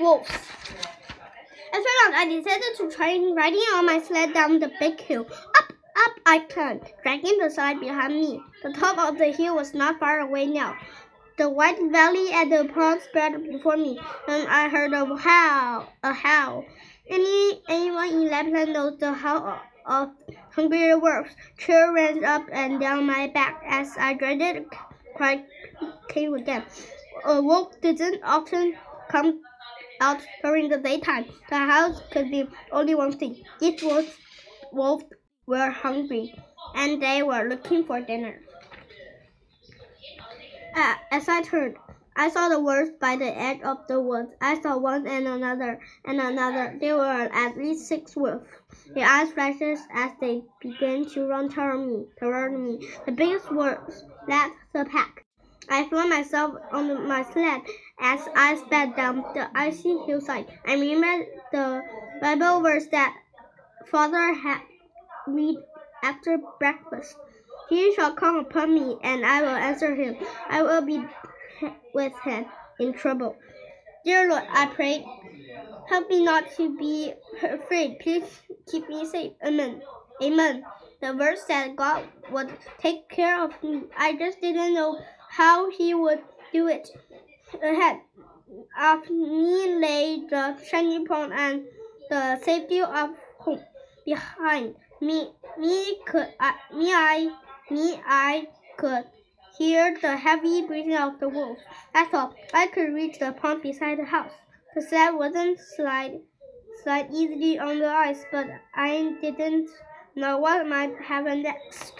wolves. As lunch, I decided to try riding on my sled down the big hill. Up, up I climbed, dragging the sled behind me. The top of the hill was not far away now. The white valley and the pond spread before me, and I heard a howl, a howl. Any anyone in Lapland knows the howl of hungry wolves. Chill ran up and down my back as I dreaded quite came again. A wolf didn't often come out during the daytime. The house could be only one thing. These wolves, wolves were hungry, and they were looking for dinner. Uh, as I turned, I saw the wolves by the edge of the woods. I saw one and another and another. There were at least six wolves. Their eyes flashed as they began to run toward me. Toward me, the biggest wolves led the pack. I flung myself on my sled as I sped down the icy hillside. I remembered the Bible verse that Father had read after breakfast. He shall come upon me, and I will answer him. I will be with him in trouble. Dear Lord, I pray, help me not to be afraid. Please keep me safe. Amen. Amen. The verse said God would take care of me. I just didn't know how He would do it. Ahead of me lay the shiny pond and the safety of home. Behind me, me could I, me I me, I could hear the heavy breathing of the wolf. That's all. I could reach the pond beside the house. The sled wasn't slide, slide easily on the ice, but I didn't know what might happen next.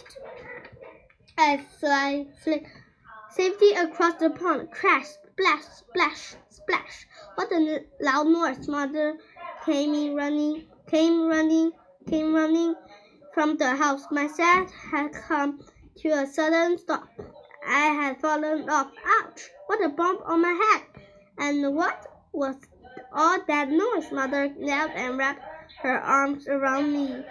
I fly, fly, safety across the pond. Crash, splash, splash, splash. What a loud noise! Mother came in running, came running, came running from the house. My sled had come to a sudden stop. I had fallen off. Ouch! What a bump on my head! And what was all that noise? Mother knelt and wrapped her arms around me.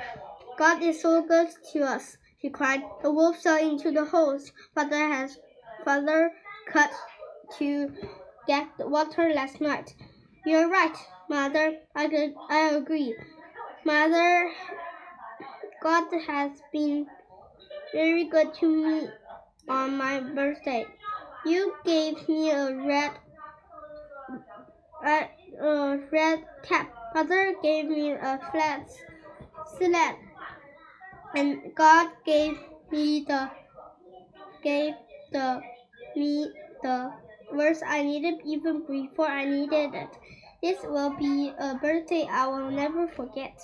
God is so good to us, she cried. The wolf fell into the holes. Father has father cut to get water last night. You're right, mother. I could, I agree. Mother God has been very good to me on my birthday. You gave me a red a, a red cap. Father gave me a flat sled, and God gave me the gave the me the words I needed even before I needed it. This will be a birthday I will never forget.